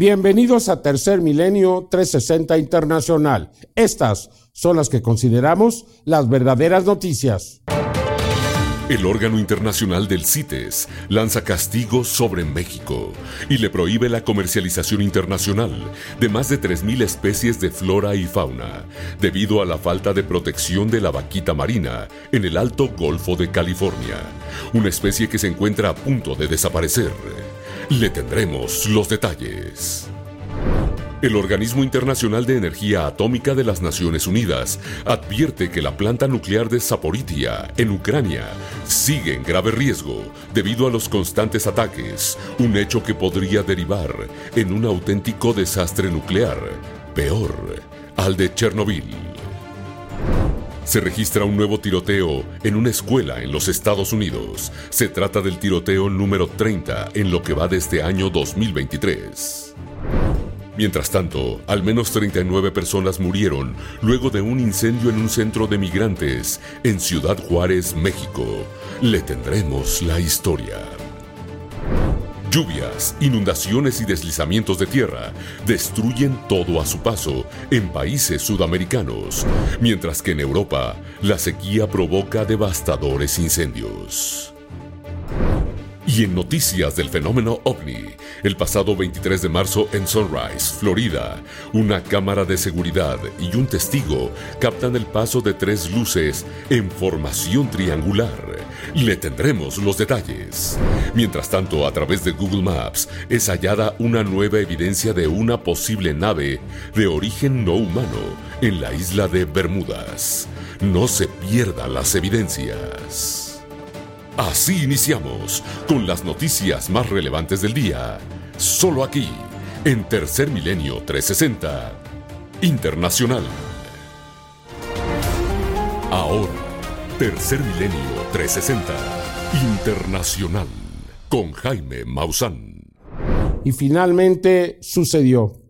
Bienvenidos a Tercer Milenio 360 Internacional. Estas son las que consideramos las verdaderas noticias. El órgano internacional del CITES lanza castigos sobre México y le prohíbe la comercialización internacional de más de 3.000 especies de flora y fauna debido a la falta de protección de la vaquita marina en el Alto Golfo de California, una especie que se encuentra a punto de desaparecer. Le tendremos los detalles. El Organismo Internacional de Energía Atómica de las Naciones Unidas advierte que la planta nuclear de Zaporitia, en Ucrania, sigue en grave riesgo debido a los constantes ataques, un hecho que podría derivar en un auténtico desastre nuclear, peor al de Chernobyl se registra un nuevo tiroteo en una escuela en los Estados Unidos. Se trata del tiroteo número 30 en lo que va de este año 2023. Mientras tanto, al menos 39 personas murieron luego de un incendio en un centro de migrantes en Ciudad Juárez, México. Le tendremos la historia. Lluvias, inundaciones y deslizamientos de tierra destruyen todo a su paso en países sudamericanos, mientras que en Europa la sequía provoca devastadores incendios. Y en noticias del fenómeno ovni, el pasado 23 de marzo en Sunrise, Florida, una cámara de seguridad y un testigo captan el paso de tres luces en formación triangular. Le tendremos los detalles. Mientras tanto, a través de Google Maps es hallada una nueva evidencia de una posible nave de origen no humano en la isla de Bermudas. No se pierdan las evidencias. Así iniciamos con las noticias más relevantes del día, solo aquí, en Tercer Milenio 360 Internacional. Ahora, Tercer Milenio 360 Internacional con Jaime Maussan. Y finalmente sucedió.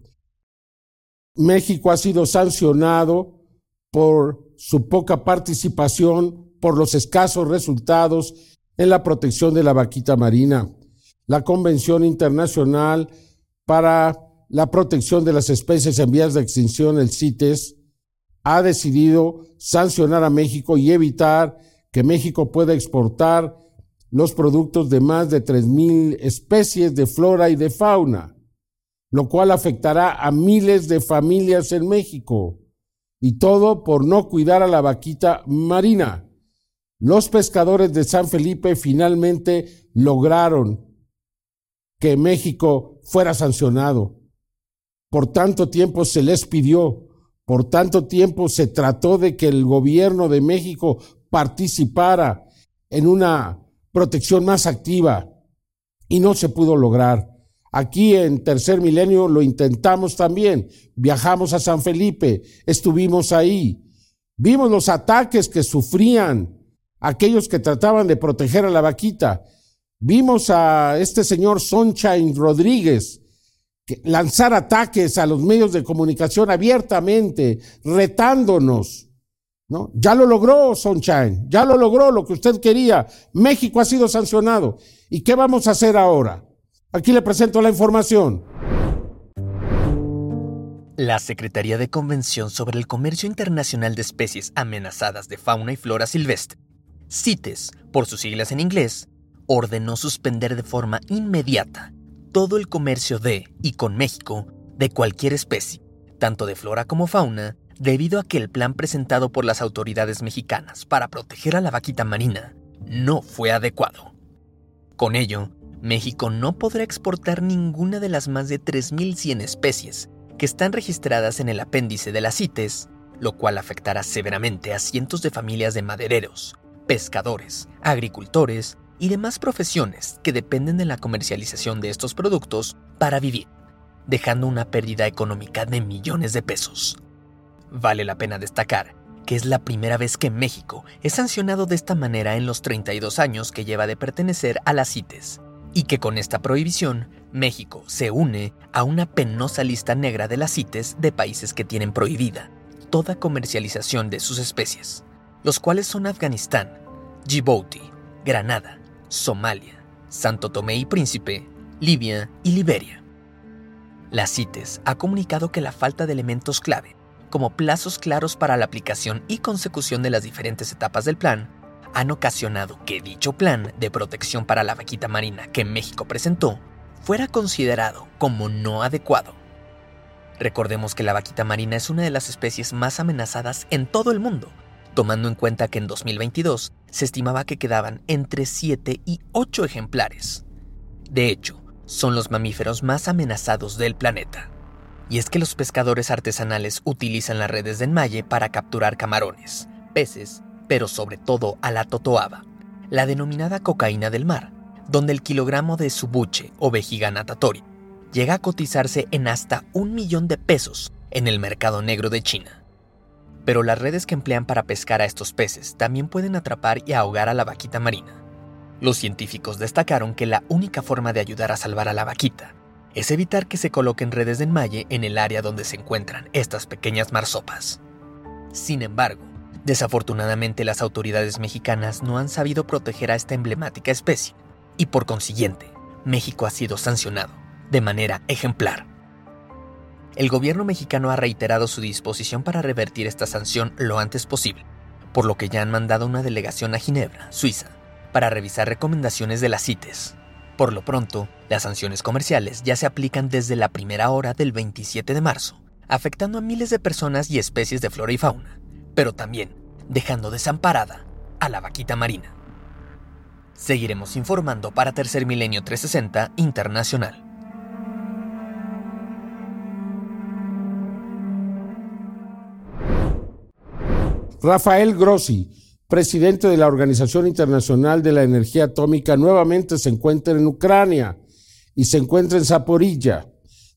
México ha sido sancionado por su poca participación, por los escasos resultados en la protección de la vaquita marina. La Convención Internacional para la Protección de las Especies en Vías de Extinción, el CITES, ha decidido sancionar a México y evitar que México pueda exportar los productos de más de 3.000 especies de flora y de fauna, lo cual afectará a miles de familias en México. Y todo por no cuidar a la vaquita marina. Los pescadores de San Felipe finalmente lograron que México fuera sancionado. Por tanto tiempo se les pidió, por tanto tiempo se trató de que el gobierno de México participara en una protección más activa y no se pudo lograr. Aquí en Tercer Milenio lo intentamos también. Viajamos a San Felipe, estuvimos ahí, vimos los ataques que sufrían aquellos que trataban de proteger a la vaquita. Vimos a este señor Sunshine Rodríguez lanzar ataques a los medios de comunicación abiertamente, retándonos. ¿No? Ya lo logró Sunshine, ya lo logró lo que usted quería. México ha sido sancionado. ¿Y qué vamos a hacer ahora? Aquí le presento la información. La Secretaría de Convención sobre el Comercio Internacional de Especies Amenazadas de Fauna y Flora Silvestre CITES, por sus siglas en inglés, ordenó suspender de forma inmediata todo el comercio de y con México de cualquier especie, tanto de flora como fauna, debido a que el plan presentado por las autoridades mexicanas para proteger a la vaquita marina no fue adecuado. Con ello, México no podrá exportar ninguna de las más de 3.100 especies que están registradas en el apéndice de las CITES, lo cual afectará severamente a cientos de familias de madereros, pescadores, agricultores y demás profesiones que dependen de la comercialización de estos productos para vivir, dejando una pérdida económica de millones de pesos. Vale la pena destacar que es la primera vez que México es sancionado de esta manera en los 32 años que lleva de pertenecer a las CITES, y que con esta prohibición México se une a una penosa lista negra de las CITES de países que tienen prohibida toda comercialización de sus especies los cuales son Afganistán, Djibouti, Granada, Somalia, Santo Tomé y Príncipe, Libia y Liberia. La CITES ha comunicado que la falta de elementos clave, como plazos claros para la aplicación y consecución de las diferentes etapas del plan, han ocasionado que dicho plan de protección para la vaquita marina que México presentó fuera considerado como no adecuado. Recordemos que la vaquita marina es una de las especies más amenazadas en todo el mundo, tomando en cuenta que en 2022 se estimaba que quedaban entre 7 y 8 ejemplares. De hecho, son los mamíferos más amenazados del planeta. Y es que los pescadores artesanales utilizan las redes de enmalle para capturar camarones, peces, pero sobre todo a la totoaba, la denominada cocaína del mar, donde el kilogramo de su buche o vejiga natatoria llega a cotizarse en hasta un millón de pesos en el mercado negro de China. Pero las redes que emplean para pescar a estos peces también pueden atrapar y ahogar a la vaquita marina. Los científicos destacaron que la única forma de ayudar a salvar a la vaquita es evitar que se coloquen redes de enmalle en el área donde se encuentran estas pequeñas marsopas. Sin embargo, desafortunadamente las autoridades mexicanas no han sabido proteger a esta emblemática especie y por consiguiente, México ha sido sancionado de manera ejemplar. El gobierno mexicano ha reiterado su disposición para revertir esta sanción lo antes posible, por lo que ya han mandado una delegación a Ginebra, Suiza, para revisar recomendaciones de las CITES. Por lo pronto, las sanciones comerciales ya se aplican desde la primera hora del 27 de marzo, afectando a miles de personas y especies de flora y fauna, pero también dejando desamparada a la vaquita marina. Seguiremos informando para Tercer Milenio 360 Internacional. Rafael Grossi, presidente de la Organización Internacional de la Energía Atómica, nuevamente se encuentra en Ucrania y se encuentra en Zaporilla,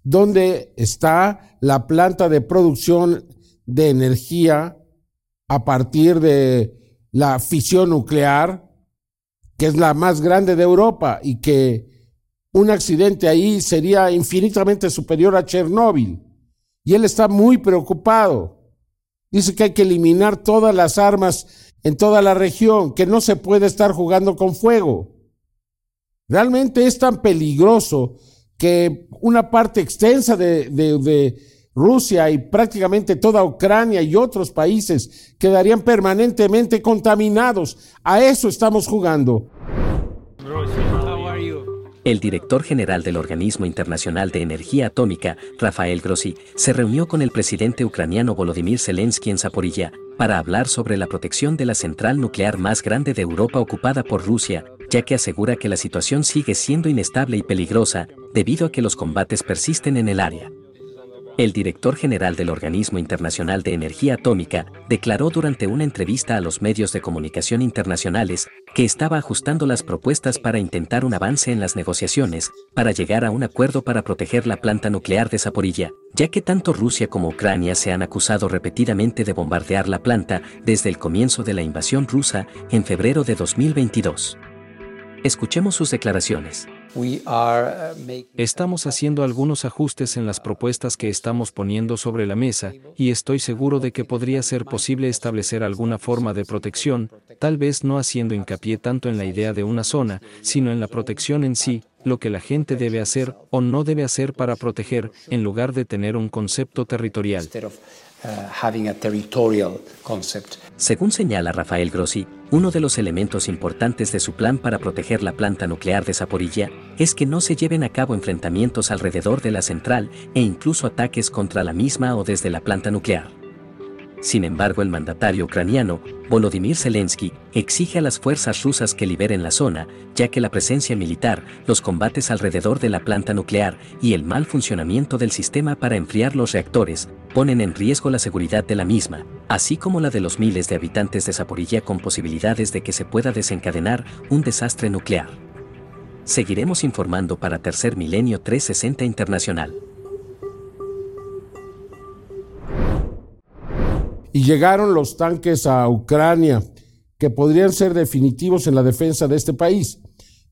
donde está la planta de producción de energía a partir de la fisión nuclear que es la más grande de Europa y que un accidente ahí sería infinitamente superior a Chernóbil. Y él está muy preocupado. Dice que hay que eliminar todas las armas en toda la región, que no se puede estar jugando con fuego. Realmente es tan peligroso que una parte extensa de, Rusia y prácticamente toda Ucrania y otros países quedarían permanentemente contaminados. A eso estamos jugando. El director general del Organismo Internacional de Energía Atómica, Rafael Grossi, se reunió con el presidente ucraniano Volodymyr Zelensky en Zaporilla para hablar sobre la protección de la central nuclear más grande de Europa ocupada por Rusia, ya que asegura que la situación sigue siendo inestable y peligrosa debido a que los combates persisten en el área. El director general del Organismo Internacional de Energía Atómica declaró durante una entrevista a los medios de comunicación internacionales que estaba ajustando las propuestas para intentar un avance en las negociaciones para llegar a un acuerdo para proteger la planta nuclear de Zaporilla, ya que tanto Rusia como Ucrania se han acusado repetidamente de bombardear la planta desde el comienzo de la invasión rusa en febrero de 2022. Escuchemos sus declaraciones. Uh, estamos haciendo algunos ajustes en las propuestas que estamos poniendo sobre la mesa, y estoy seguro de que podría ser posible establecer alguna forma de protección, tal vez no haciendo hincapié tanto en la idea de una zona, sino en la protección en sí, lo que la gente debe hacer o no debe hacer para proteger, en lugar de tener un concepto territorial. Según señala Rafael Grossi, uno de los elementos importantes de su plan para proteger la planta nuclear de Zaporilla es que no se lleven a cabo enfrentamientos alrededor de la central e incluso ataques contra la misma o desde la planta nuclear. Sin embargo, el mandatario ucraniano, Volodymyr Zelensky, exige a las fuerzas rusas que liberen la zona, ya que la presencia militar, los combates alrededor de la planta nuclear y el mal funcionamiento del sistema para enfriar los reactores ponen en riesgo la seguridad de la misma, así como la de los miles de habitantes de Zaporilla con posibilidades de que se pueda desencadenar un desastre nuclear. Seguiremos informando para Tercer Milenio 360 Internacional. Y llegaron los tanques a Ucrania, que podrían ser definitivos en la defensa de este país.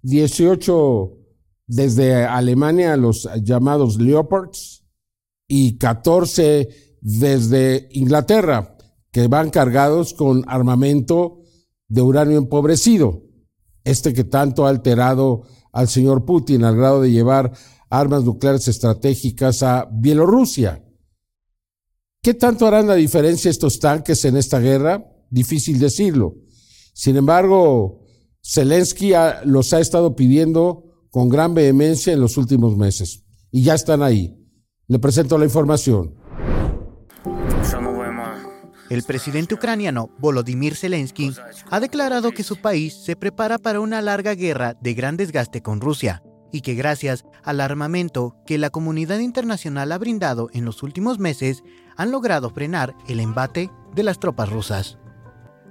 18 desde Alemania, los llamados Leopards, y 14 desde Inglaterra, que van cargados con armamento de uranio empobrecido, este que tanto ha alterado al señor Putin al grado de llevar armas nucleares estratégicas a Bielorrusia. ¿Qué tanto harán la diferencia estos tanques en esta guerra? Difícil decirlo. Sin embargo, Zelensky los ha estado pidiendo con gran vehemencia en los últimos meses. Y ya están ahí. Le presento la información. El presidente ucraniano Volodymyr Zelensky ha declarado que su país se prepara para una larga guerra de gran desgaste con Rusia y que gracias al armamento que la comunidad internacional ha brindado en los últimos meses han logrado frenar el embate de las tropas rusas.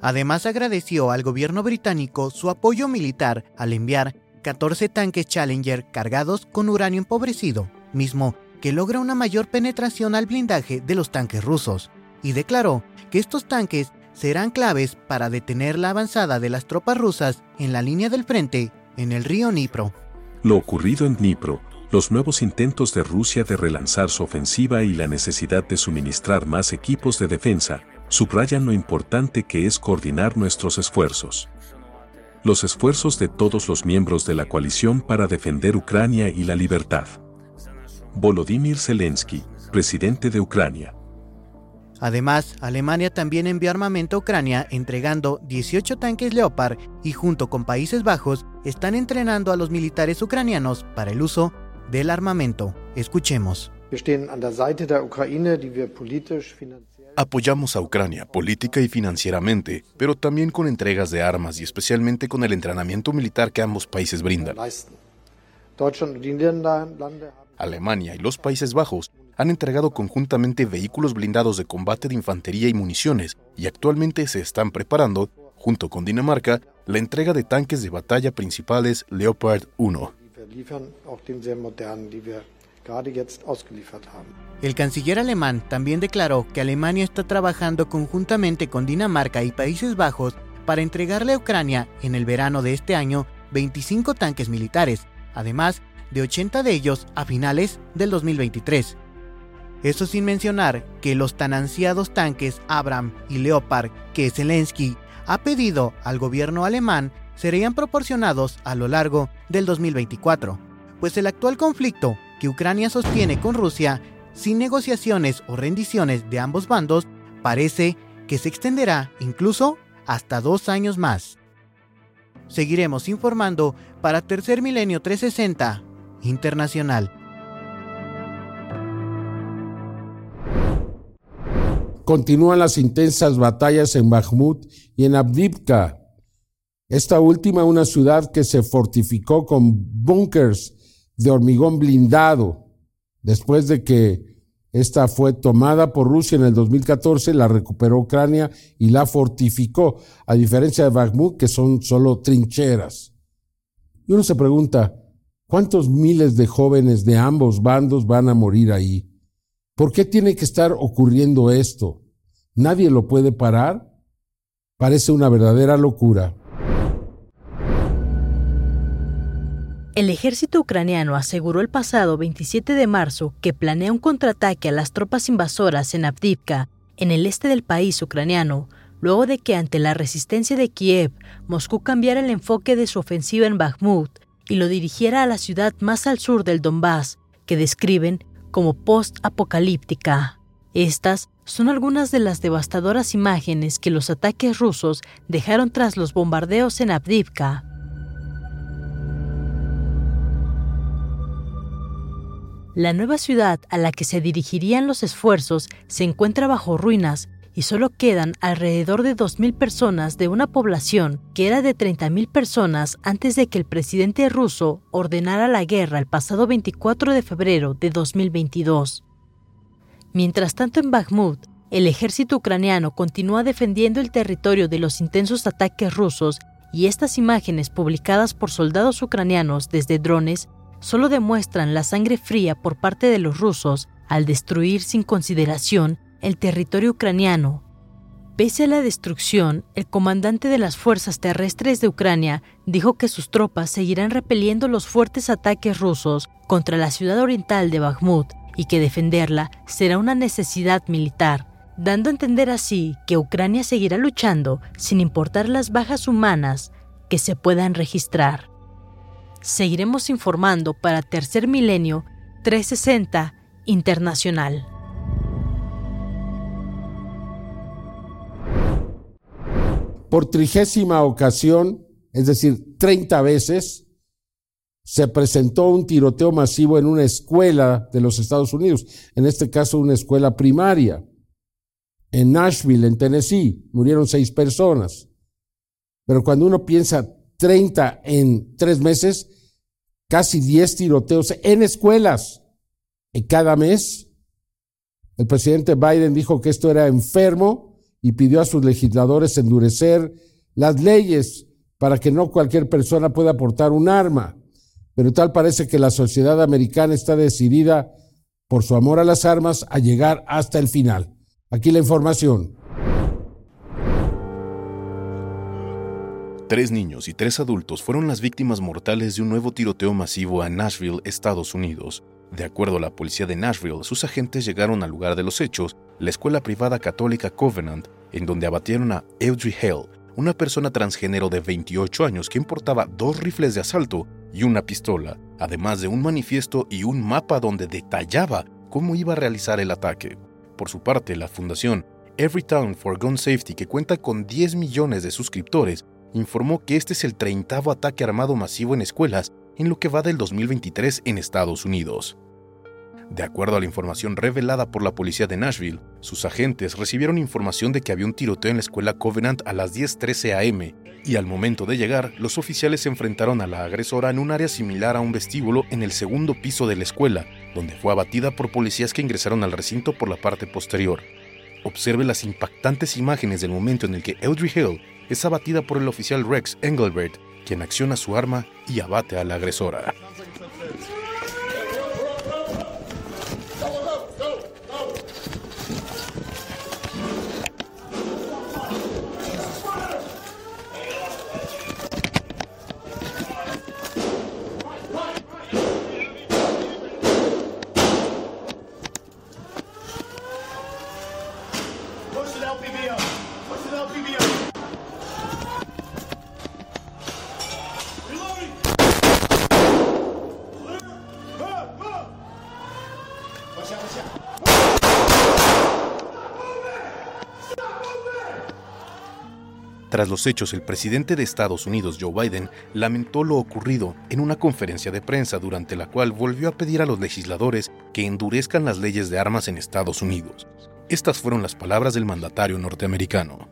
Además agradeció al gobierno británico su apoyo militar al enviar 14 tanques Challenger cargados con uranio empobrecido, mismo que logra una mayor penetración al blindaje de los tanques rusos, y declaró que estos tanques serán claves para detener la avanzada de las tropas rusas en la línea del frente en el río Dnipro. Lo ocurrido en Dnipro, los nuevos intentos de Rusia de relanzar su ofensiva y la necesidad de suministrar más equipos de defensa, subrayan lo importante que es coordinar nuestros esfuerzos. Los esfuerzos de todos los miembros de la coalición para defender Ucrania y la libertad. Volodymyr Zelensky, presidente de Ucrania. Además, Alemania también envió armamento a Ucrania entregando 18 tanques Leopard y junto con Países Bajos están entrenando a los militares ucranianos para el uso del armamento. Escuchemos. Apoyamos a Ucrania política y financieramente, pero también con entregas de armas y especialmente con el entrenamiento militar que ambos países brindan. Alemania y los Países Bajos han entregado conjuntamente vehículos blindados de combate de infantería y municiones y actualmente se están preparando, junto con Dinamarca, la entrega de tanques de batalla principales Leopard 1. El canciller alemán también declaró que Alemania está trabajando conjuntamente con Dinamarca y Países Bajos para entregarle a Ucrania en el verano de este año 25 tanques militares, además de 80 de ellos a finales del 2023. Eso sin mencionar que los tan ansiados tanques Abram y Leopard que Zelensky ha pedido al gobierno alemán serían proporcionados a lo largo del 2024, pues el actual conflicto que Ucrania sostiene con Rusia, sin negociaciones o rendiciones de ambos bandos, parece que se extenderá incluso hasta dos años más. Seguiremos informando para Tercer Milenio 360 Internacional. Continúan las intensas batallas en Bakhmut y en Abdivka. Esta última, una ciudad que se fortificó con búnkers de hormigón blindado. Después de que esta fue tomada por Rusia en el 2014, la recuperó Ucrania y la fortificó, a diferencia de Bakhmut, que son solo trincheras. Y uno se pregunta, ¿cuántos miles de jóvenes de ambos bandos van a morir ahí? ¿Por qué tiene que estar ocurriendo esto? ¿Nadie lo puede parar? Parece una verdadera locura. El ejército ucraniano aseguró el pasado 27 de marzo que planea un contraataque a las tropas invasoras en Avdivka, en el este del país ucraniano, luego de que ante la resistencia de Kiev, Moscú cambiara el enfoque de su ofensiva en Bakhmut y lo dirigiera a la ciudad más al sur del Donbass, que describen como post-apocalíptica. Estas son algunas de las devastadoras imágenes que los ataques rusos dejaron tras los bombardeos en Avdivka. La nueva ciudad a la que se dirigirían los esfuerzos se encuentra bajo ruinas y solo quedan alrededor de 2.000 personas de una población que era de 30.000 personas antes de que el presidente ruso ordenara la guerra el pasado 24 de febrero de 2022. Mientras tanto en Bakhmut, el ejército ucraniano continúa defendiendo el territorio de los intensos ataques rusos y estas imágenes publicadas por soldados ucranianos desde drones solo demuestran la sangre fría por parte de los rusos al destruir sin consideración el territorio ucraniano. Pese a la destrucción, el comandante de las fuerzas terrestres de Ucrania dijo que sus tropas seguirán repeliendo los fuertes ataques rusos contra la ciudad oriental de Bakhmut y que defenderla será una necesidad militar, dando a entender así que Ucrania seguirá luchando sin importar las bajas humanas que se puedan registrar. Seguiremos informando para Tercer Milenio 360 Internacional. Por trigésima ocasión, es decir, 30 veces, se presentó un tiroteo masivo en una escuela de los Estados Unidos, en este caso una escuela primaria, en Nashville, en Tennessee, murieron seis personas. Pero cuando uno piensa 30 en tres meses, casi 10 tiroteos en escuelas en cada mes. El presidente Biden dijo que esto era enfermo y pidió a sus legisladores endurecer las leyes para que no cualquier persona pueda portar un arma. Pero tal parece que la sociedad americana está decidida por su amor a las armas a llegar hasta el final. Aquí la información. Tres niños y tres adultos fueron las víctimas mortales de un nuevo tiroteo masivo en Nashville, Estados Unidos. De acuerdo a la policía de Nashville, sus agentes llegaron al lugar de los hechos, la escuela privada católica Covenant, en donde abatieron a Audrey Hale, una persona transgénero de 28 años que importaba dos rifles de asalto y una pistola, además de un manifiesto y un mapa donde detallaba cómo iba a realizar el ataque. Por su parte, la fundación Everytown for Gun Safety, que cuenta con 10 millones de suscriptores, informó que este es el 30 ataque armado masivo en escuelas en lo que va del 2023 en Estados Unidos. De acuerdo a la información revelada por la policía de Nashville, sus agentes recibieron información de que había un tiroteo en la escuela Covenant a las 10:13 am y al momento de llegar, los oficiales se enfrentaron a la agresora en un área similar a un vestíbulo en el segundo piso de la escuela, donde fue abatida por policías que ingresaron al recinto por la parte posterior. Observe las impactantes imágenes del momento en el que Audrey Hill es abatida por el oficial Rex Engelbert, quien acciona su arma y abate a la agresora. Tras los hechos, el presidente de Estados Unidos, Joe Biden, lamentó lo ocurrido en una conferencia de prensa durante la cual volvió a pedir a los legisladores que endurezcan las leyes de armas en Estados Unidos. Estas fueron las palabras del mandatario norteamericano.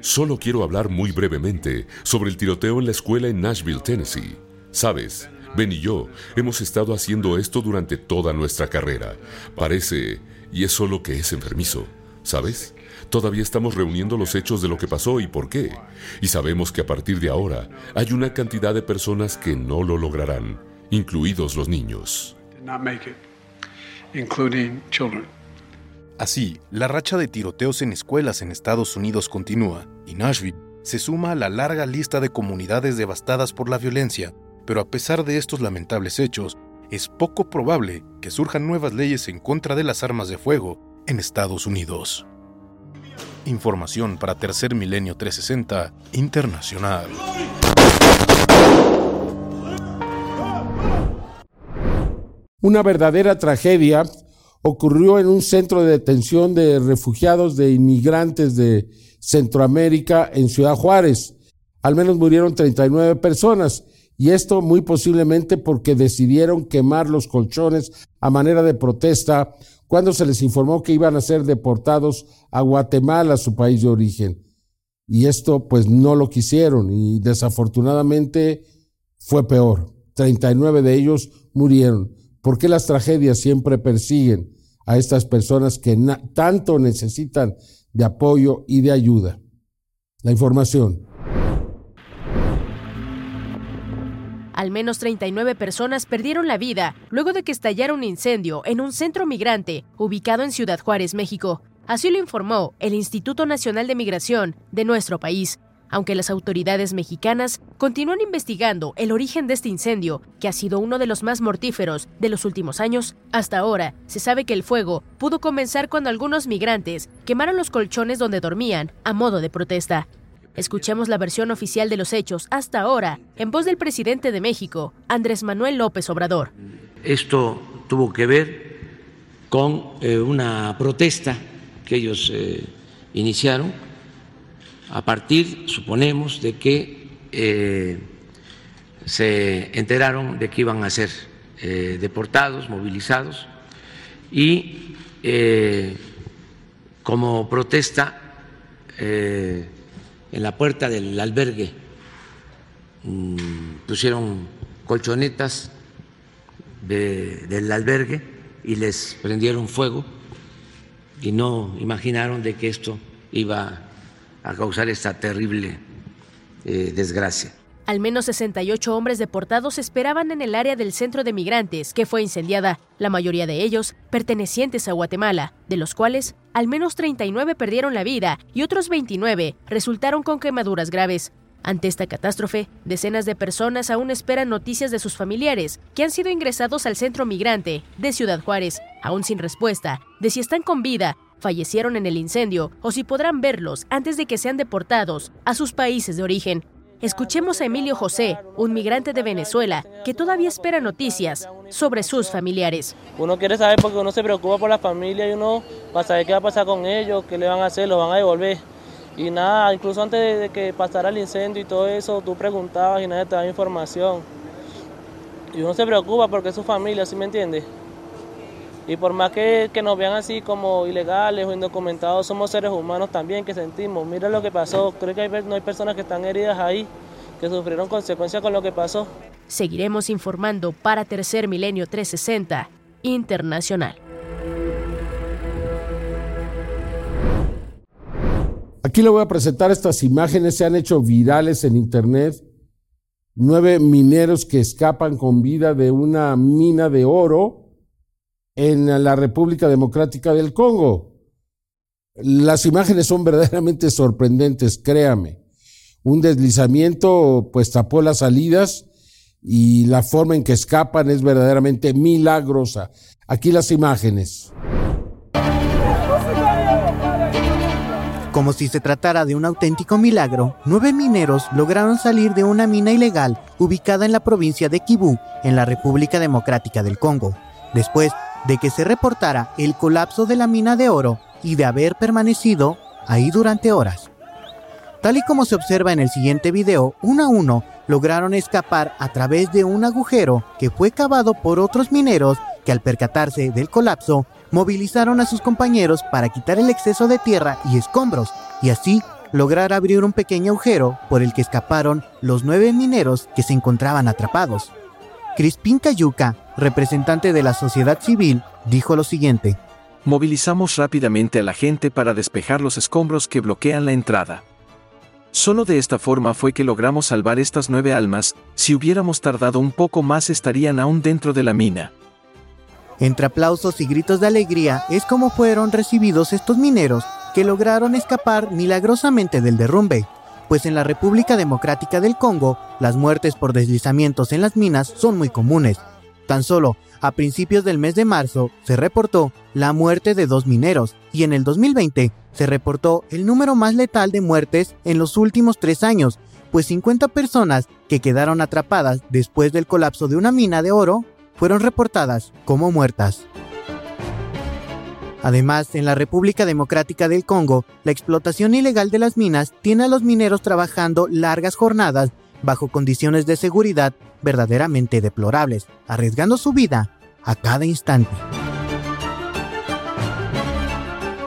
Solo quiero hablar muy brevemente sobre el tiroteo en la escuela en Nashville, Tennessee. Sabes, Ben y yo hemos estado haciendo esto durante toda nuestra carrera. Parece, y es solo que es enfermizo, ¿sabes? Todavía estamos reuniendo los hechos de lo que pasó y por qué. Y sabemos que a partir de ahora hay una cantidad de personas que no lo lograrán, incluidos los niños. Así, la racha de tiroteos en escuelas en Estados Unidos continúa y Nashville se suma a la larga lista de comunidades devastadas por la violencia, pero a pesar de estos lamentables hechos, es poco probable que surjan nuevas leyes en contra de las armas de fuego en Estados Unidos. Información para Tercer Milenio 360 Internacional. Una verdadera tragedia ocurrió en un centro de detención de refugiados de inmigrantes de Centroamérica en Ciudad Juárez. Al menos murieron 39 personas y esto muy posiblemente porque decidieron quemar los colchones a manera de protesta cuando se les informó que iban a ser deportados a Guatemala, su país de origen. Y esto pues no lo quisieron y desafortunadamente fue peor. 39 de ellos murieron. ¿Por qué las tragedias siempre persiguen a estas personas que tanto necesitan de apoyo y de ayuda? La información. Al menos 39 personas perdieron la vida luego de que estallara un incendio en un centro migrante ubicado en Ciudad Juárez, México. Así lo informó el Instituto Nacional de Migración de nuestro país, aunque las autoridades mexicanas continúan investigando el origen de este incendio, que ha sido uno de los más mortíferos de los últimos años. Hasta ahora, se sabe que el fuego pudo comenzar cuando algunos migrantes quemaron los colchones donde dormían a modo de protesta. Escuchemos la versión oficial de los hechos hasta ahora en voz del presidente de México, Andrés Manuel López Obrador. Esto tuvo que ver con eh, una protesta que ellos eh, iniciaron a partir, suponemos, de que eh, se enteraron de que iban a ser deportados, movilizados y como protesta en la puerta del albergue mm, pusieron colchonetas del albergue y les prendieron fuego y no imaginaron de que esto iba a causar esta terrible eh, desgracia. Al menos 68 hombres deportados esperaban en el área del centro de migrantes que fue incendiada, la mayoría de ellos pertenecientes a Guatemala, de los cuales al menos 39 perdieron la vida y otros 29 resultaron con quemaduras graves. Ante esta catástrofe, decenas de personas aún esperan noticias de sus familiares que han sido ingresados al centro migrante de Ciudad Juárez, aún sin respuesta de si están con vida, fallecieron en el incendio o si podrán verlos antes de que sean deportados a sus países de origen. Escuchemos a Emilio José, un migrante de Venezuela, que todavía espera noticias sobre sus familiares. Uno quiere saber porque uno se preocupa por la familia y uno va a saber qué va a pasar con ellos, qué le van a hacer, los van a devolver. Y nada, incluso antes de que pasara el incendio y todo eso, tú preguntabas y nadie te daba información. Y uno se preocupa porque es su familia, ¿sí me entiendes? Y por más que, que, nos vean así como ilegales o indocumentados, somos seres humanos también que sentimos. Mira lo que pasó, creo que hay, no hay personas que están heridas ahí, que sufrieron consecuencias con lo que pasó. Seguiremos informando para Tercer Milenio 360 Internacional. Aquí le voy a presentar estas imágenes, se han hecho virales en internet. Nueve mineros que escapan con vida de una mina de oro en la República Democrática del Congo. Las imágenes son verdaderamente sorprendentes, créame. Un deslizamiento pues tapó las salidas y la forma en que escapan es verdaderamente milagrosa. Aquí las imágenes. Como si se tratara de un auténtico milagro, nueve mineros lograron salir de una mina ilegal ubicada en la provincia de Kibú, en la República Democrática del Congo, después de que se reportara el colapso de la mina de oro y de haber permanecido ahí durante horas. Tal y como se observa en el siguiente video, uno a uno lograron escapar a través de un agujero que fue cavado por otros mineros que al percatarse del colapso movilizaron a sus compañeros para quitar el exceso de tierra y escombros y así lograr abrir un pequeño agujero por el que escaparon los nueve mineros que se encontraban atrapados. Crispín Cayuca, representante de la sociedad civil, dijo lo siguiente. Movilizamos rápidamente a la gente para despejar los escombros que bloquean la entrada. Solo de esta forma fue que logramos salvar estas nueve almas, si hubiéramos tardado un poco más estarían aún dentro de la mina. Entre aplausos y gritos de alegría es como fueron recibidos estos mineros que lograron escapar milagrosamente del derrumbe, pues en la República Democrática del Congo las muertes por deslizamientos en las minas son muy comunes. Tan solo a principios del mes de marzo se reportó la muerte de dos mineros y en el 2020 se reportó el número más letal de muertes en los últimos tres años, pues 50 personas que quedaron atrapadas después del colapso de una mina de oro fueron reportadas como muertas. Además, en la República Democrática del Congo, la explotación ilegal de las minas tiene a los mineros trabajando largas jornadas bajo condiciones de seguridad verdaderamente deplorables, arriesgando su vida a cada instante.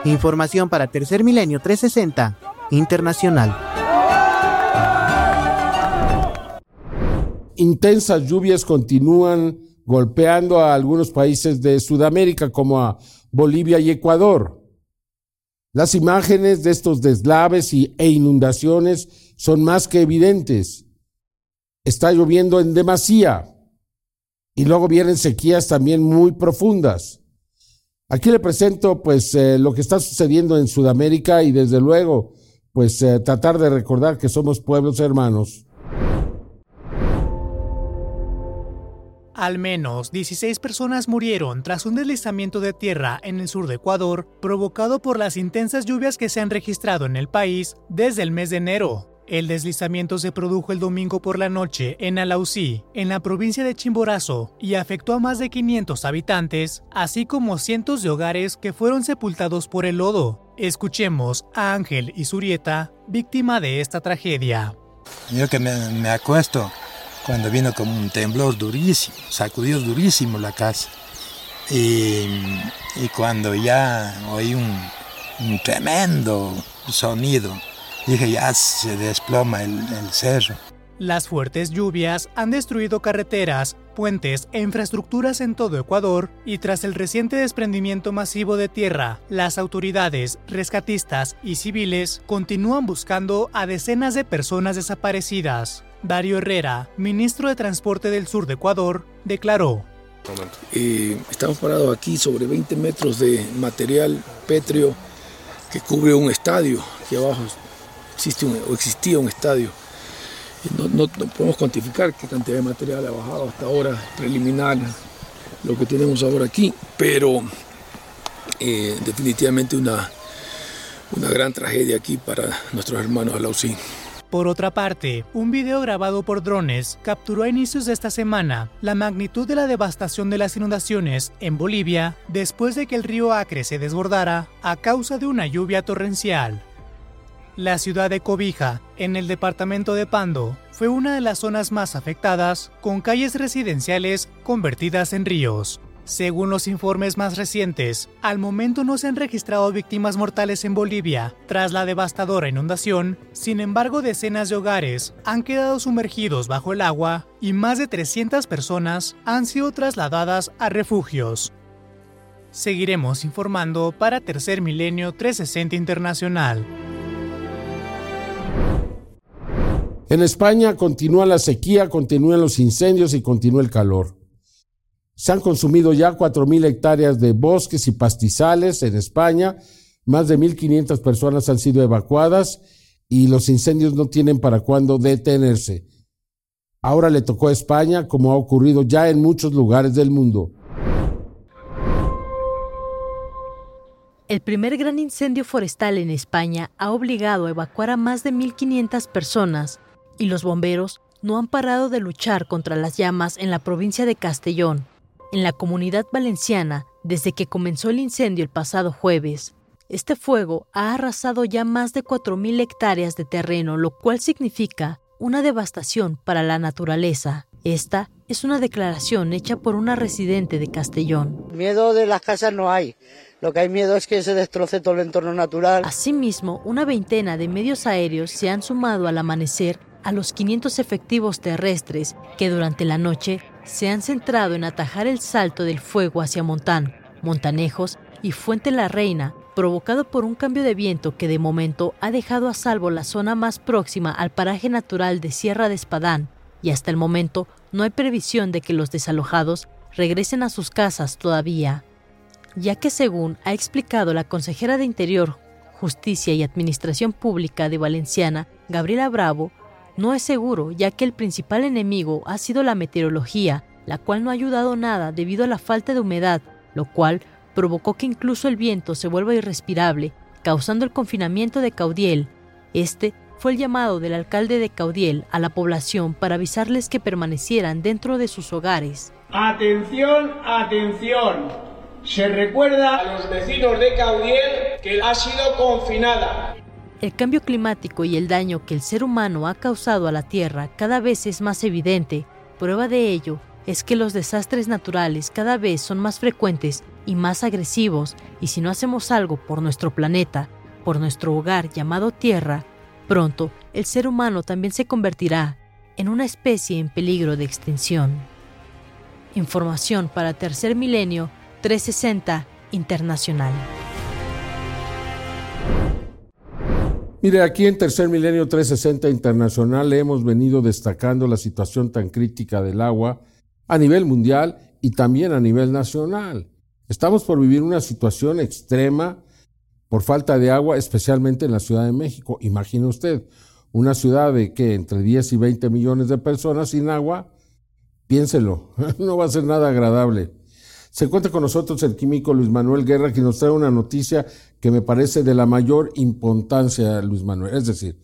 Información para Tercer Milenio 360 Internacional. Intensas lluvias continúan golpeando a algunos países de Sudamérica como a Bolivia y Ecuador. Las imágenes de estos deslaves y, e inundaciones son más que evidentes. Está lloviendo en demasía y luego vienen sequías también muy profundas. Aquí le presento pues eh, lo que está sucediendo en Sudamérica y desde luego pues eh, tratar de recordar que somos pueblos hermanos. Al menos 16 personas murieron tras un deslizamiento de tierra en el sur de Ecuador, provocado por las intensas lluvias que se han registrado en el país desde el mes de enero. El deslizamiento se produjo el domingo por la noche en Alausí, en la provincia de Chimborazo, y afectó a más de 500 habitantes, así como cientos de hogares que fueron sepultados por el lodo. Escuchemos a Ángel y Surieta, víctima de esta tragedia. Yo que me, acuesto cuando vino como un temblor durísimo, sacudió durísimo la casa. Y, cuando ya oí un, un tremendo sonido, Dije, ya se desploma el, el cerro. Las fuertes lluvias han destruido carreteras, puentes e infraestructuras en todo Ecuador y tras el reciente desprendimiento masivo de tierra, las autoridades, rescatistas y civiles continúan buscando a decenas de personas desaparecidas. Dario Herrera, ministro de Transporte del Sur de Ecuador, declaró. Eh, estamos parados aquí sobre 20 metros de material pétreo que cubre un estadio. Aquí abajo existe o existía un estadio. No, podemos cuantificar qué cantidad de material ha bajado hasta ahora, preliminar, lo que tenemos ahora aquí, pero eh, definitivamente una, una gran tragedia aquí para nuestros hermanos Alausí. Por otra parte, un video grabado por drones capturó a inicios de esta semana la magnitud de la devastación de las inundaciones en Bolivia después de que el río Acre se desbordara a causa de una lluvia torrencial. La ciudad de Cobija, en el departamento de Pando, fue una de las zonas más afectadas, con calles residenciales convertidas en ríos. Según los informes más recientes, al momento no se han registrado víctimas mortales en Bolivia tras la devastadora inundación, sin embargo decenas de hogares han quedado sumergidos bajo el agua y más de 300 personas han sido trasladadas a refugios. Seguiremos informando para Tercer Milenio 360 Internacional. En España continúa la sequía, continúan los incendios y continúa el calor. Se han consumido ya 4.000 hectáreas de bosques y pastizales en España, más de 1.500 personas han sido evacuadas y los incendios no tienen para cuándo detenerse. Ahora le tocó a España, como ha ocurrido ya en muchos lugares del mundo. El primer gran incendio forestal en España ha obligado a evacuar a más de 1.500 personas y los bomberos no han parado de luchar contra las llamas en la provincia de Castellón, en la comunidad valenciana, desde que comenzó el incendio el pasado jueves. Este fuego ha arrasado ya más de 4.000 hectáreas de terreno, lo cual significa una devastación para la naturaleza. Esta es una declaración hecha por una residente de Castellón. Miedo de las casas no hay. Lo que hay miedo es que se destroce todo el entorno natural. Asimismo, una veintena de medios aéreos se han sumado al amanecer a los 500 efectivos terrestres que durante la noche se han centrado en atajar el salto del fuego hacia Montán, Montanejos y Fuente la Reina, provocado por un cambio de viento que de momento ha dejado a salvo la zona más próxima al paraje natural de Sierra de Espadán, y hasta el momento no hay previsión de que los desalojados regresen a sus casas todavía, ya que según ha explicado la consejera de Interior, Justicia y Administración Pública de Valenciana, Gabriela Bravo, no es seguro, ya que el principal enemigo ha sido la meteorología, la cual no ha ayudado nada debido a la falta de humedad, lo cual provocó que incluso el viento se vuelva irrespirable, causando el confinamiento de Caudiel. Este fue el llamado del alcalde de Caudiel a la población para avisarles que permanecieran dentro de sus hogares. Atención, atención. Se recuerda a los vecinos de Caudiel que ha sido confinada. El cambio climático y el daño que el ser humano ha causado a la Tierra cada vez es más evidente. Prueba de ello es que los desastres naturales cada vez son más frecuentes y más agresivos, y si no hacemos algo por nuestro planeta, por nuestro hogar llamado Tierra, pronto el ser humano también se convertirá en una especie en peligro de extinción. Información para Tercer Milenio 360 Internacional. Mire, aquí en Tercer Milenio 360 Internacional hemos venido destacando la situación tan crítica del agua a nivel mundial y también a nivel nacional. Estamos por vivir una situación extrema por falta de agua, especialmente en la Ciudad de México. Imagine usted, una ciudad de que entre 10 y 20 millones de personas sin agua, piénselo, no va a ser nada agradable. Se encuentra con nosotros el químico Luis Manuel Guerra, que nos trae una noticia que me parece de la mayor importancia, Luis Manuel. Es decir,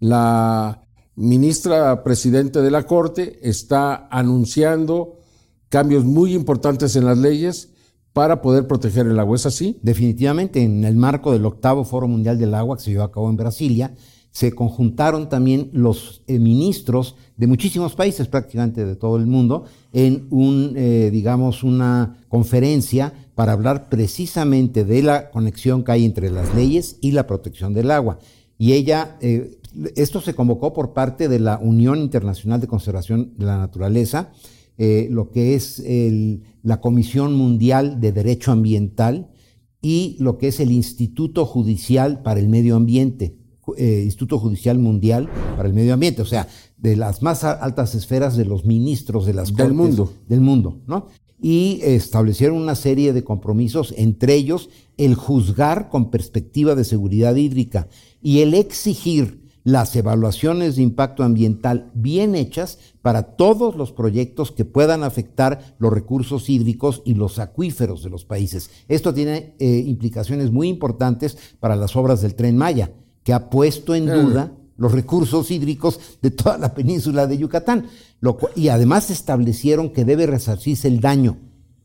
La ministra presidente de la Corte está anunciando cambios muy importantes en las leyes para poder proteger el agua. ¿Es así? Definitivamente, en el marco del octavo Foro Mundial del Agua que se llevó a cabo en Brasilia, se conjuntaron también los eh, ministros de muchísimos países, prácticamente de todo el mundo, en un, eh, digamos, una conferencia para hablar precisamente de la conexión que hay entre las leyes y la protección del agua. Y ella, eh, esto se convocó por parte de la Unión Internacional de Conservación de la Naturaleza, lo que es la Comisión Mundial de Derecho Ambiental y lo que es el Instituto Judicial para el Medio Ambiente, eh, Instituto Judicial Mundial para el Medio Ambiente, o sea, de las más altas esferas de los ministros de las del mundo, del mundo, ¿no? Y establecieron una serie de compromisos, entre ellos el juzgar con perspectiva de seguridad hídrica y el exigir las evaluaciones de impacto ambiental bien hechas para todos los proyectos que puedan afectar los recursos hídricos y los acuíferos de los países. Esto tiene eh, implicaciones muy importantes para las obras del tren Maya que ha puesto en duda los recursos hídricos de toda la península de Yucatán. y además establecieron que debe resarcirse el daño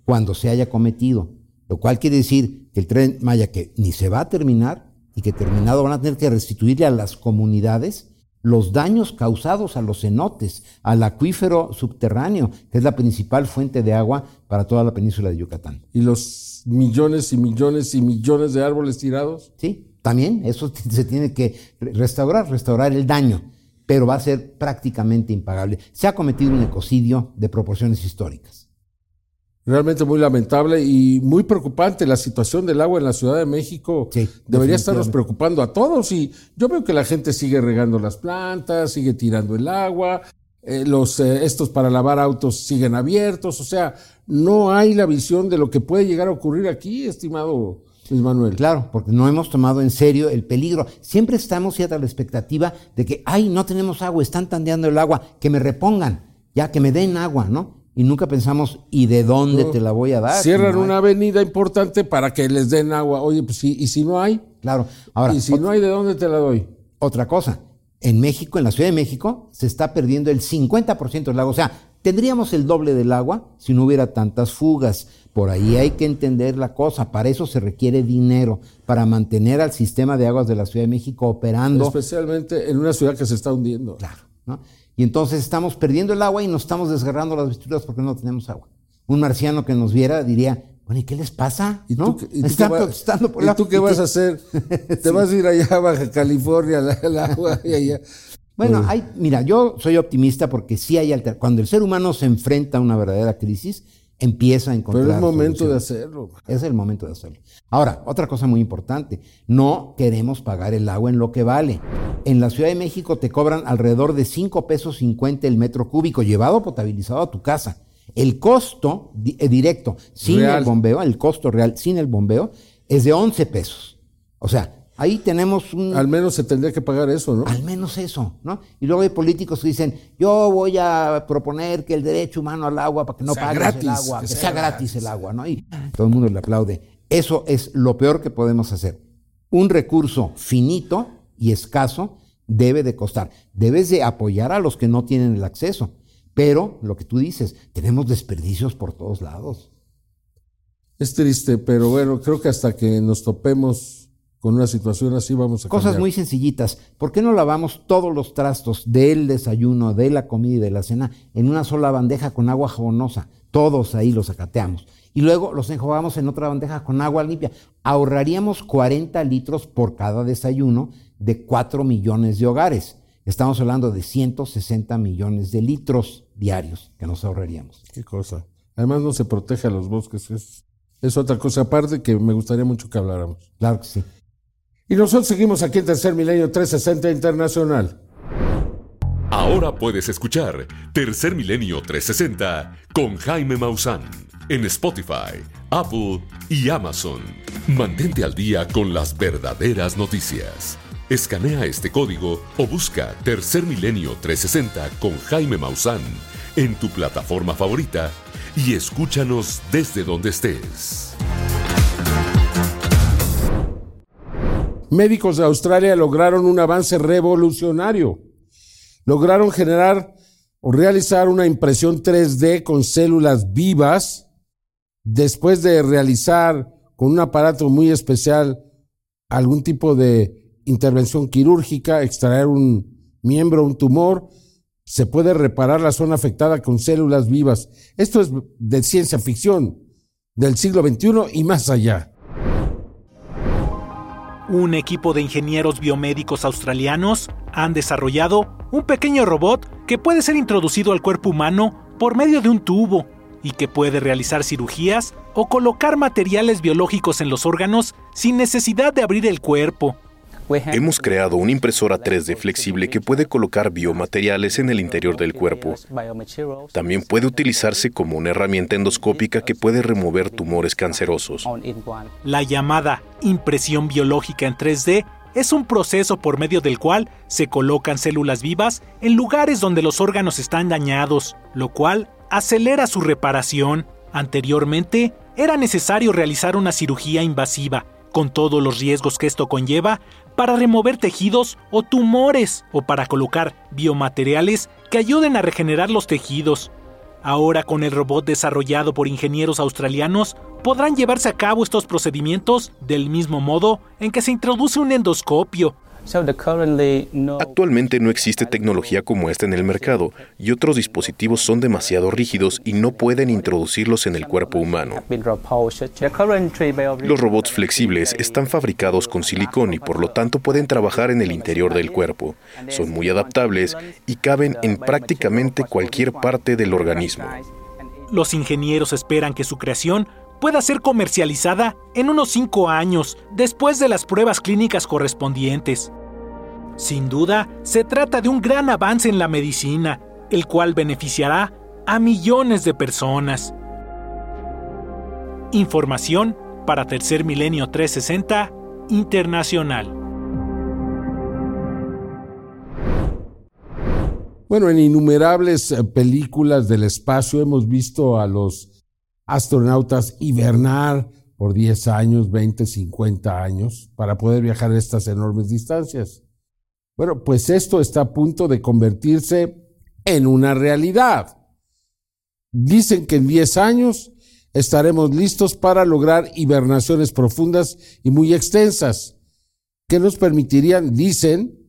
cuando se haya cometido, lo cual quiere decir que el tren Maya que ni se va a terminar y que terminado van a tener que restituirle a las comunidades los daños causados a los cenotes, al acuífero subterráneo, que es la principal fuente de agua para toda la península de Yucatán. ¿Y los millones y millones y millones de árboles tirados? Sí, también eso se tiene que restaurar, restaurar el daño, pero va a ser prácticamente impagable. Se ha cometido un ecocidio de proporciones históricas. Realmente muy lamentable y muy preocupante la situación del agua en la Ciudad de México. Debería estarnos preocupando a todos y yo veo que la gente sigue regando las plantas, sigue tirando el agua, eh, los eh, estos para lavar autos siguen abiertos, o sea, no hay la visión de lo que puede llegar a ocurrir aquí, estimado Luis Manuel. Claro, porque no hemos tomado en serio el peligro. Siempre estamos ya a la expectativa de que, ay, no tenemos agua, están tandeando el agua, que me repongan, ya que me den agua, ¿no? Y nunca pensamos, ¿y de dónde te la voy a dar? Cierran una avenida importante para que les den agua. Oye, pues sí, ¿y si no hay? Claro. Ahora, ¿y si no hay, de dónde te la doy? Otra cosa, en México, en la Ciudad de México, se está perdiendo el 50% del agua. O sea, tendríamos el doble del agua si no hubiera tantas fugas. Por ahí hay que entender la cosa. Para eso se requiere dinero, para mantener al sistema de aguas de la Ciudad de México operando. Especialmente en una ciudad que se está hundiendo. Claro. ¿no? Y entonces estamos perdiendo el agua y nos estamos desgarrando las vestiduras porque no tenemos agua. Un marciano que nos viera diría, bueno, ¿y qué les pasa? ¿Y tú, qué, vas a hacer? ¿Te vas a ir allá a Baja California al agua y allá? Bueno, hay, mira, yo soy optimista porque sí hay alternativas. Cuando el ser humano se enfrenta a una verdadera crisis, empieza a encontrar. Pero es el momento de hacerlo. Es el momento de hacerlo. Ahora, otra cosa muy importante, no queremos pagar el agua en lo que vale. En la Ciudad de México te cobran alrededor de 5 pesos 50 el metro cúbico llevado potabilizado a tu casa. El costo eh, directo sin el bombeo, el costo real sin el bombeo es de 11 pesos. O sea, Ahí tenemos un... Al menos se tendría que pagar eso, ¿no? Al menos eso, ¿no? Y luego hay políticos que dicen, yo voy a proponer que el derecho humano al agua para que no pague el agua, que, sea, gratis el agua, ¿no? Y todo el mundo le aplaude. Eso es lo peor que podemos hacer. Un recurso finito y escaso debe de costar. Debes de apoyar a los que no tienen el acceso. Pero, lo que tú dices, tenemos desperdicios por todos lados. Es triste, pero bueno, creo que hasta que nos topemos con una situación así vamos a Cosas muy sencillitas. ¿Por qué no lavamos todos los trastos del desayuno, de la comida y de la cena en una sola bandeja con agua jabonosa? Todos ahí los acateamos. Y luego los enjuagamos en otra bandeja con agua limpia. Ahorraríamos 40 litros por cada desayuno de 4 millones de hogares. Estamos hablando de 160 millones de litros diarios que nos ahorraríamos. Qué cosa. Además no se protege a los bosques. Es, es otra cosa aparte que me gustaría mucho que habláramos. Claro que sí. Y nosotros seguimos aquí en Tercer Milenio 360 Internacional. Ahora puedes escuchar Tercer Milenio 360 con Jaime Maussan en Spotify, Apple y Amazon. Mantente al día con las verdaderas noticias. Escanea este código o busca Tercer Milenio 360 con Jaime Maussan en tu plataforma favorita y escúchanos desde donde estés. Médicos de Australia lograron un avance revolucionario. Lograron generar o realizar una impresión 3D con células vivas después de realizar con un aparato muy especial algún tipo de intervención quirúrgica, extraer un miembro, un tumor, se puede reparar la zona afectada con células vivas. Esto es de ciencia ficción del siglo XXI y más allá. Un equipo de ingenieros biomédicos australianos han desarrollado un pequeño robot que puede ser introducido al cuerpo humano por medio de un tubo y que puede realizar cirugías o colocar materiales biológicos en los órganos sin necesidad de abrir el cuerpo. Hemos creado una impresora 3D flexible que puede colocar biomateriales en el interior del cuerpo. También puede utilizarse como una herramienta endoscópica que puede remover tumores cancerosos. La llamada impresión biológica en 3D es un proceso por medio del cual se colocan células vivas en lugares donde los órganos están dañados, lo cual acelera su reparación. Anteriormente, era necesario realizar una cirugía invasiva, con todos los riesgos que esto conlleva, para remover tejidos o tumores o para colocar biomateriales que ayuden a regenerar los tejidos. Ahora con el robot desarrollado por ingenieros australianos podrán llevarse a cabo estos procedimientos del mismo modo en que se introduce un endoscopio, Actualmente no existe tecnología como esta en el mercado y otros dispositivos son demasiado rígidos y no pueden introducirlos en el cuerpo humano. Los robots flexibles están fabricados con silicón y por lo tanto pueden trabajar en el interior del cuerpo. Son muy adaptables y caben en prácticamente cualquier parte del organismo. Los ingenieros esperan que su creación pueda ser comercializada en unos 5 años después de las pruebas clínicas correspondientes. Sin duda, se trata de un gran avance en la medicina, el cual beneficiará a millones de personas. Información para Tercer Milenio 360 Internacional. Bueno, en innumerables eh, películas del espacio hemos visto a los astronautas hibernar por 10 años, 20, 50 años para poder viajar estas enormes distancias. Bueno, pues esto está a punto de convertirse en una realidad. Dicen que en 10 años estaremos listos para lograr hibernaciones profundas y muy extensas que nos permitirían, dicen,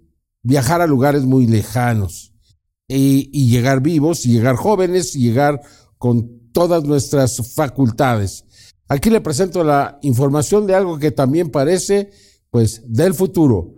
viajar a lugares muy lejanos y, y llegar vivos, y llegar jóvenes, y llegar con todas nuestras facultades. Aquí le presento la información de algo que también parece, pues, del futuro.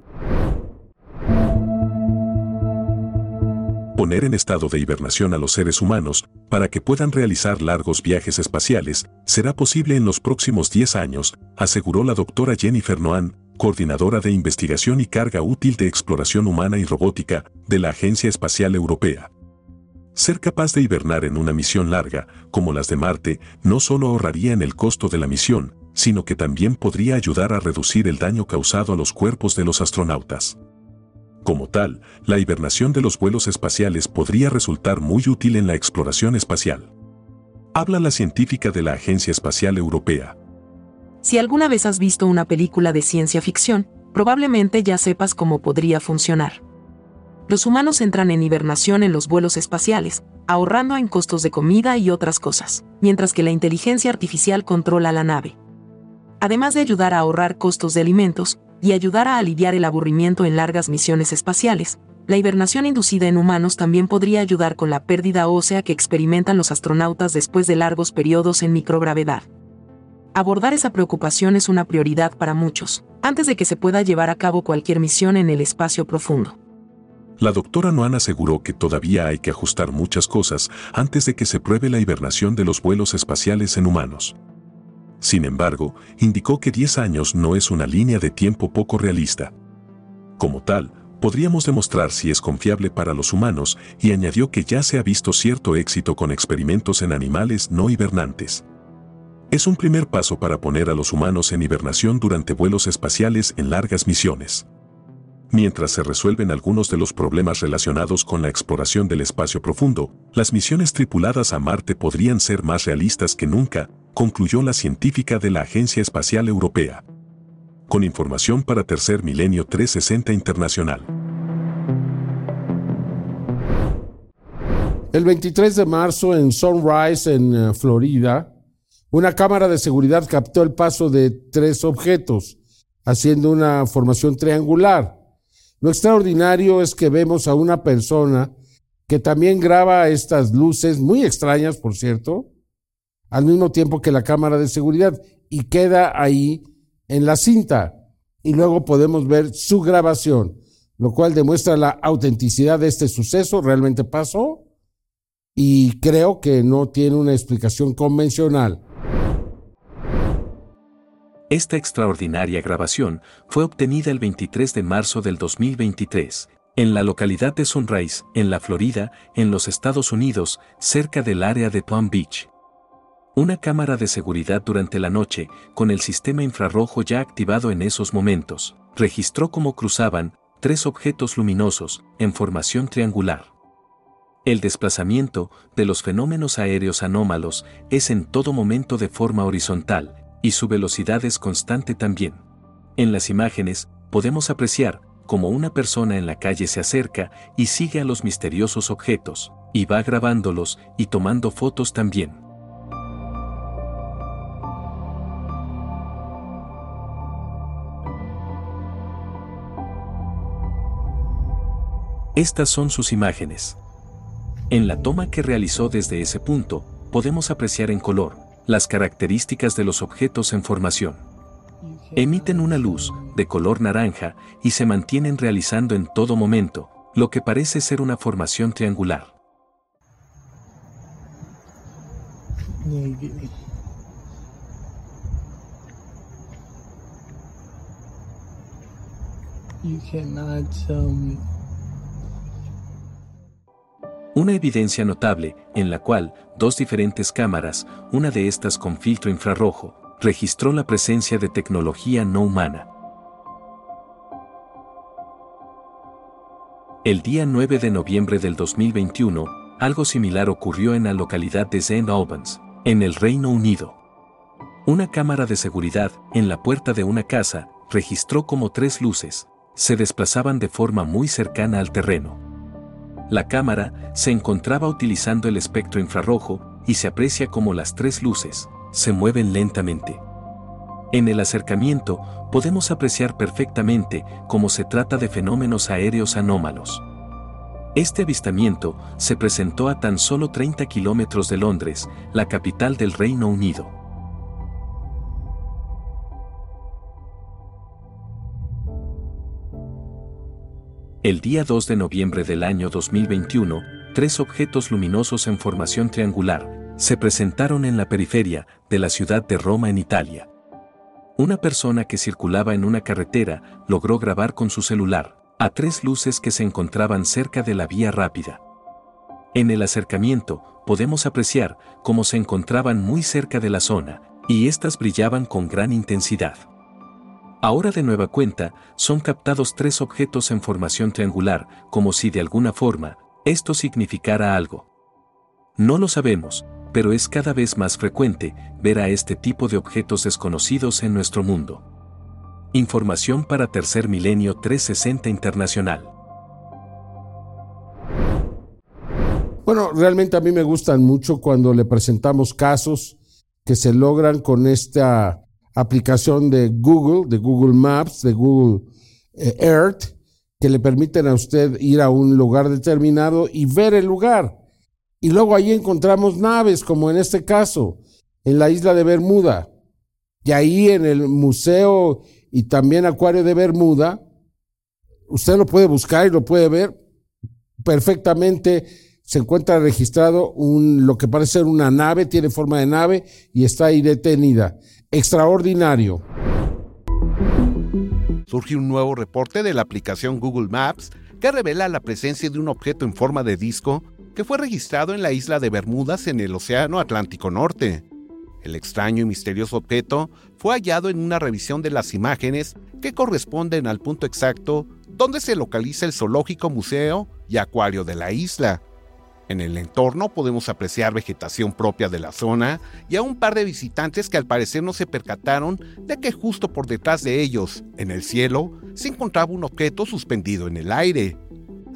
Poner en estado de hibernación a los seres humanos para que puedan realizar largos viajes espaciales será posible en los próximos 10 años, aseguró la doctora Jennifer Noan, coordinadora de investigación y carga útil de exploración humana y robótica de la Agencia Espacial Europea. Ser capaz de hibernar en una misión larga, como las de Marte, no solo ahorraría en el costo de la misión, sino que también podría ayudar a reducir el daño causado a los cuerpos de los astronautas. Como tal, la hibernación de los vuelos espaciales podría resultar muy útil en la exploración espacial. Habla la científica de la Agencia Espacial Europea. Si alguna vez has visto una película de ciencia ficción, probablemente ya sepas cómo podría funcionar los humanos entran en hibernación en los vuelos espaciales, ahorrando en costos de comida y otras cosas, mientras que la inteligencia artificial controla la nave. Además de ayudar a ahorrar costos de alimentos y ayudar a aliviar el aburrimiento en largas misiones espaciales, la hibernación inducida en humanos también podría ayudar con la pérdida ósea que experimentan los astronautas después de largos periodos en microgravedad. Abordar esa preocupación es una prioridad para muchos, antes de que se pueda llevar a cabo cualquier misión en el espacio profundo. La doctora Noan aseguró que todavía hay que ajustar muchas cosas antes de que se pruebe la hibernación de los vuelos espaciales en humanos. Sin embargo, indicó que 10 años no es una línea de tiempo poco realista. Como tal, podríamos demostrar si es confiable para los humanos y añadió que ya se ha visto cierto éxito con experimentos en animales no hibernantes. Es un primer paso para poner a los humanos en hibernación durante vuelos espaciales en largas misiones. Mientras se resuelven algunos de los problemas relacionados con la exploración del espacio profundo, las misiones tripuladas a Marte podrían ser más realistas que nunca, concluyó la científica de la Agencia Espacial Europea. con información para Tercer Milenio 360 Internacional. El 23 de marzo en Sunrise, en eh, Florida, una cámara de seguridad captó el paso de tres objetos, haciendo una formación triangular. Lo extraordinario es que vemos a una persona que también graba estas luces, muy extrañas, por cierto, al mismo tiempo que la cámara de seguridad, y queda ahí en la cinta. Y luego podemos ver su grabación, lo cual demuestra la autenticidad de este suceso, realmente pasó, y creo que no tiene una explicación convencional. Esta extraordinaria grabación fue obtenida el 23 de marzo del 2023, en la localidad de Sunrise, en la Florida, en los Estados Unidos, cerca del área de Palm Beach. Una cámara de seguridad durante la noche, con el sistema infrarrojo ya activado en esos momentos, registró cómo cruzaban tres objetos luminosos en formación triangular. El desplazamiento de los fenómenos aéreos anómalos es en todo momento de forma horizontal, y su velocidad es constante también. En las imágenes, podemos apreciar cómo una persona en la calle se acerca y sigue a los misteriosos objetos, y va grabándolos y tomando fotos también. Estas son sus imágenes. En la toma que realizó desde ese punto, podemos apreciar en color, las características de los objetos en formación. Emiten una luz de color naranja y se mantienen realizando en todo momento, lo que parece ser una formación triangular. Una evidencia notable, en la cual dos diferentes cámaras, una de estas con filtro infrarrojo, registró la presencia de tecnología no humana. El día 9 de noviembre del 2021, algo similar ocurrió en la localidad de St. Albans, en el Reino Unido. Una cámara de seguridad, en la puerta de una casa, registró como tres luces, se desplazaban de forma muy cercana al terreno. La cámara se encontraba utilizando el espectro infrarrojo y se aprecia como las tres luces se mueven lentamente. En el acercamiento podemos apreciar perfectamente cómo se trata de fenómenos aéreos anómalos. Este avistamiento se presentó a tan solo 30 kilómetros de Londres, la capital del Reino Unido. El día 2 de noviembre del año 2021, tres objetos luminosos en formación triangular se presentaron en la periferia de la ciudad de Roma en Italia. Una persona que circulaba en una carretera logró grabar con su celular a tres luces que se encontraban cerca de la vía rápida. En el acercamiento podemos apreciar cómo se encontraban muy cerca de la zona y éstas brillaban con gran intensidad. Ahora de nueva cuenta, son captados tres objetos en formación triangular, como si de alguna forma, esto significara algo. No lo sabemos, pero es cada vez más frecuente ver a este tipo de objetos desconocidos en nuestro mundo. Información para Tercer Milenio 360 Internacional. Bueno, realmente a mí me gustan mucho cuando le presentamos casos que se logran con esta aplicación de Google, de Google Maps, de Google eh, Earth, que le permiten a usted ir a un lugar determinado y ver el lugar. Y luego ahí encontramos naves, como en este caso, en la isla de Bermuda. Y ahí en el museo y también acuario de Bermuda, usted lo puede buscar y lo puede ver perfectamente. Se encuentra registrado un, lo que parece ser una nave, tiene forma de nave y está ahí detenida extraordinario. Surge un nuevo reporte de la aplicación Google Maps que revela la presencia de un objeto en forma de disco que fue registrado en la isla de Bermudas en el Océano Atlántico Norte. El extraño y misterioso objeto fue hallado en una revisión de las imágenes que corresponden al punto exacto donde se localiza el zoológico museo y acuario de la isla. En el entorno podemos apreciar vegetación propia de la zona y a un par de visitantes que al parecer no se percataron de que justo por detrás de ellos, en el cielo, se encontraba un objeto suspendido en el aire.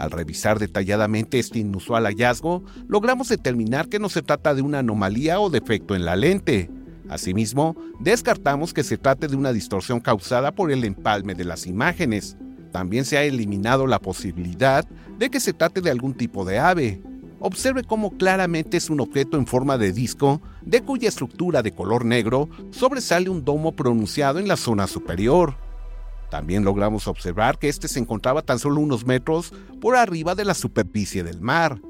Al revisar detalladamente este inusual hallazgo, logramos determinar que no se trata de una anomalía o defecto en la lente. Asimismo, descartamos que se trate de una distorsión causada por el empalme de las imágenes. También se ha eliminado la posibilidad de que se trate de algún tipo de ave. Observe cómo claramente es un objeto en forma de disco, de cuya estructura de color negro sobresale un domo pronunciado en la zona superior. También logramos observar que este se encontraba tan solo unos metros por arriba de la superficie del mar.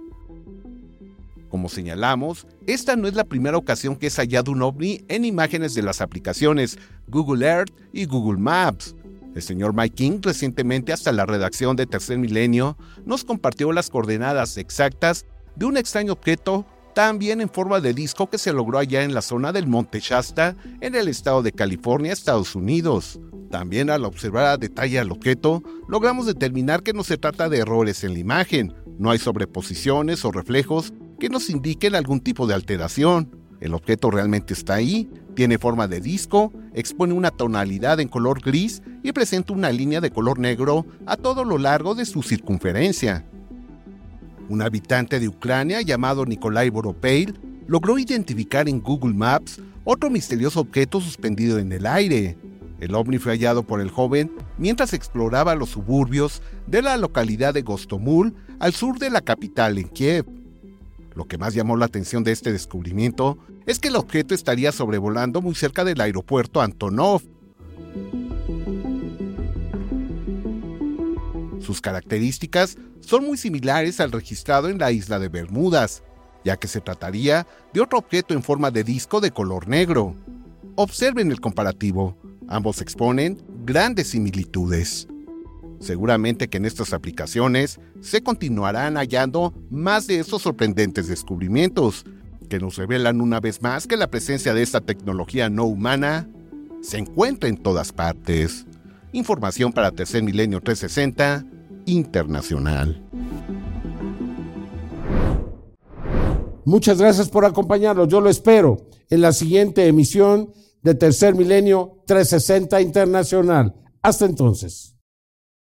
Como señalamos, esta no es la primera ocasión que es hallado un ovni en imágenes de las aplicaciones Google Earth y Google Maps. El señor Mike King recientemente hasta la redacción de Tercer Milenio nos compartió las coordenadas exactas de un extraño objeto también en forma de disco que se logró allá en la zona del Monte Shasta, en el estado de California, Estados Unidos. También al observar a detalle al objeto, logramos determinar que no se trata de errores en la imagen, no hay sobreposiciones o reflejos que nos indiquen algún tipo de alteración. El objeto realmente está ahí, tiene forma de disco, expone una tonalidad en color gris y presenta una línea de color negro a todo lo largo de su circunferencia. Un habitante de Ucrania llamado Nikolai Boropeil logró identificar en Google Maps otro misterioso objeto suspendido en el aire. El ovni fue hallado por el joven mientras exploraba los suburbios de la localidad de Gostomul, al sur de la capital, en Kiev. Lo que más llamó la atención de este descubrimiento es que el objeto estaría sobrevolando muy cerca del aeropuerto Antonov. Sus características son muy similares al registrado en la isla de Bermudas, ya que se trataría de otro objeto en forma de disco de color negro. Observen el comparativo. Ambos exponen grandes similitudes. Seguramente que en estas aplicaciones se continuarán hallando más de esos sorprendentes descubrimientos, que nos revelan una vez más que la presencia de esta tecnología no humana se encuentra en todas partes. Información para Tercer Milenio 360 Internacional. Muchas gracias por acompañarnos. Yo lo espero en la siguiente emisión de Tercer Milenio 360 Internacional. Hasta entonces.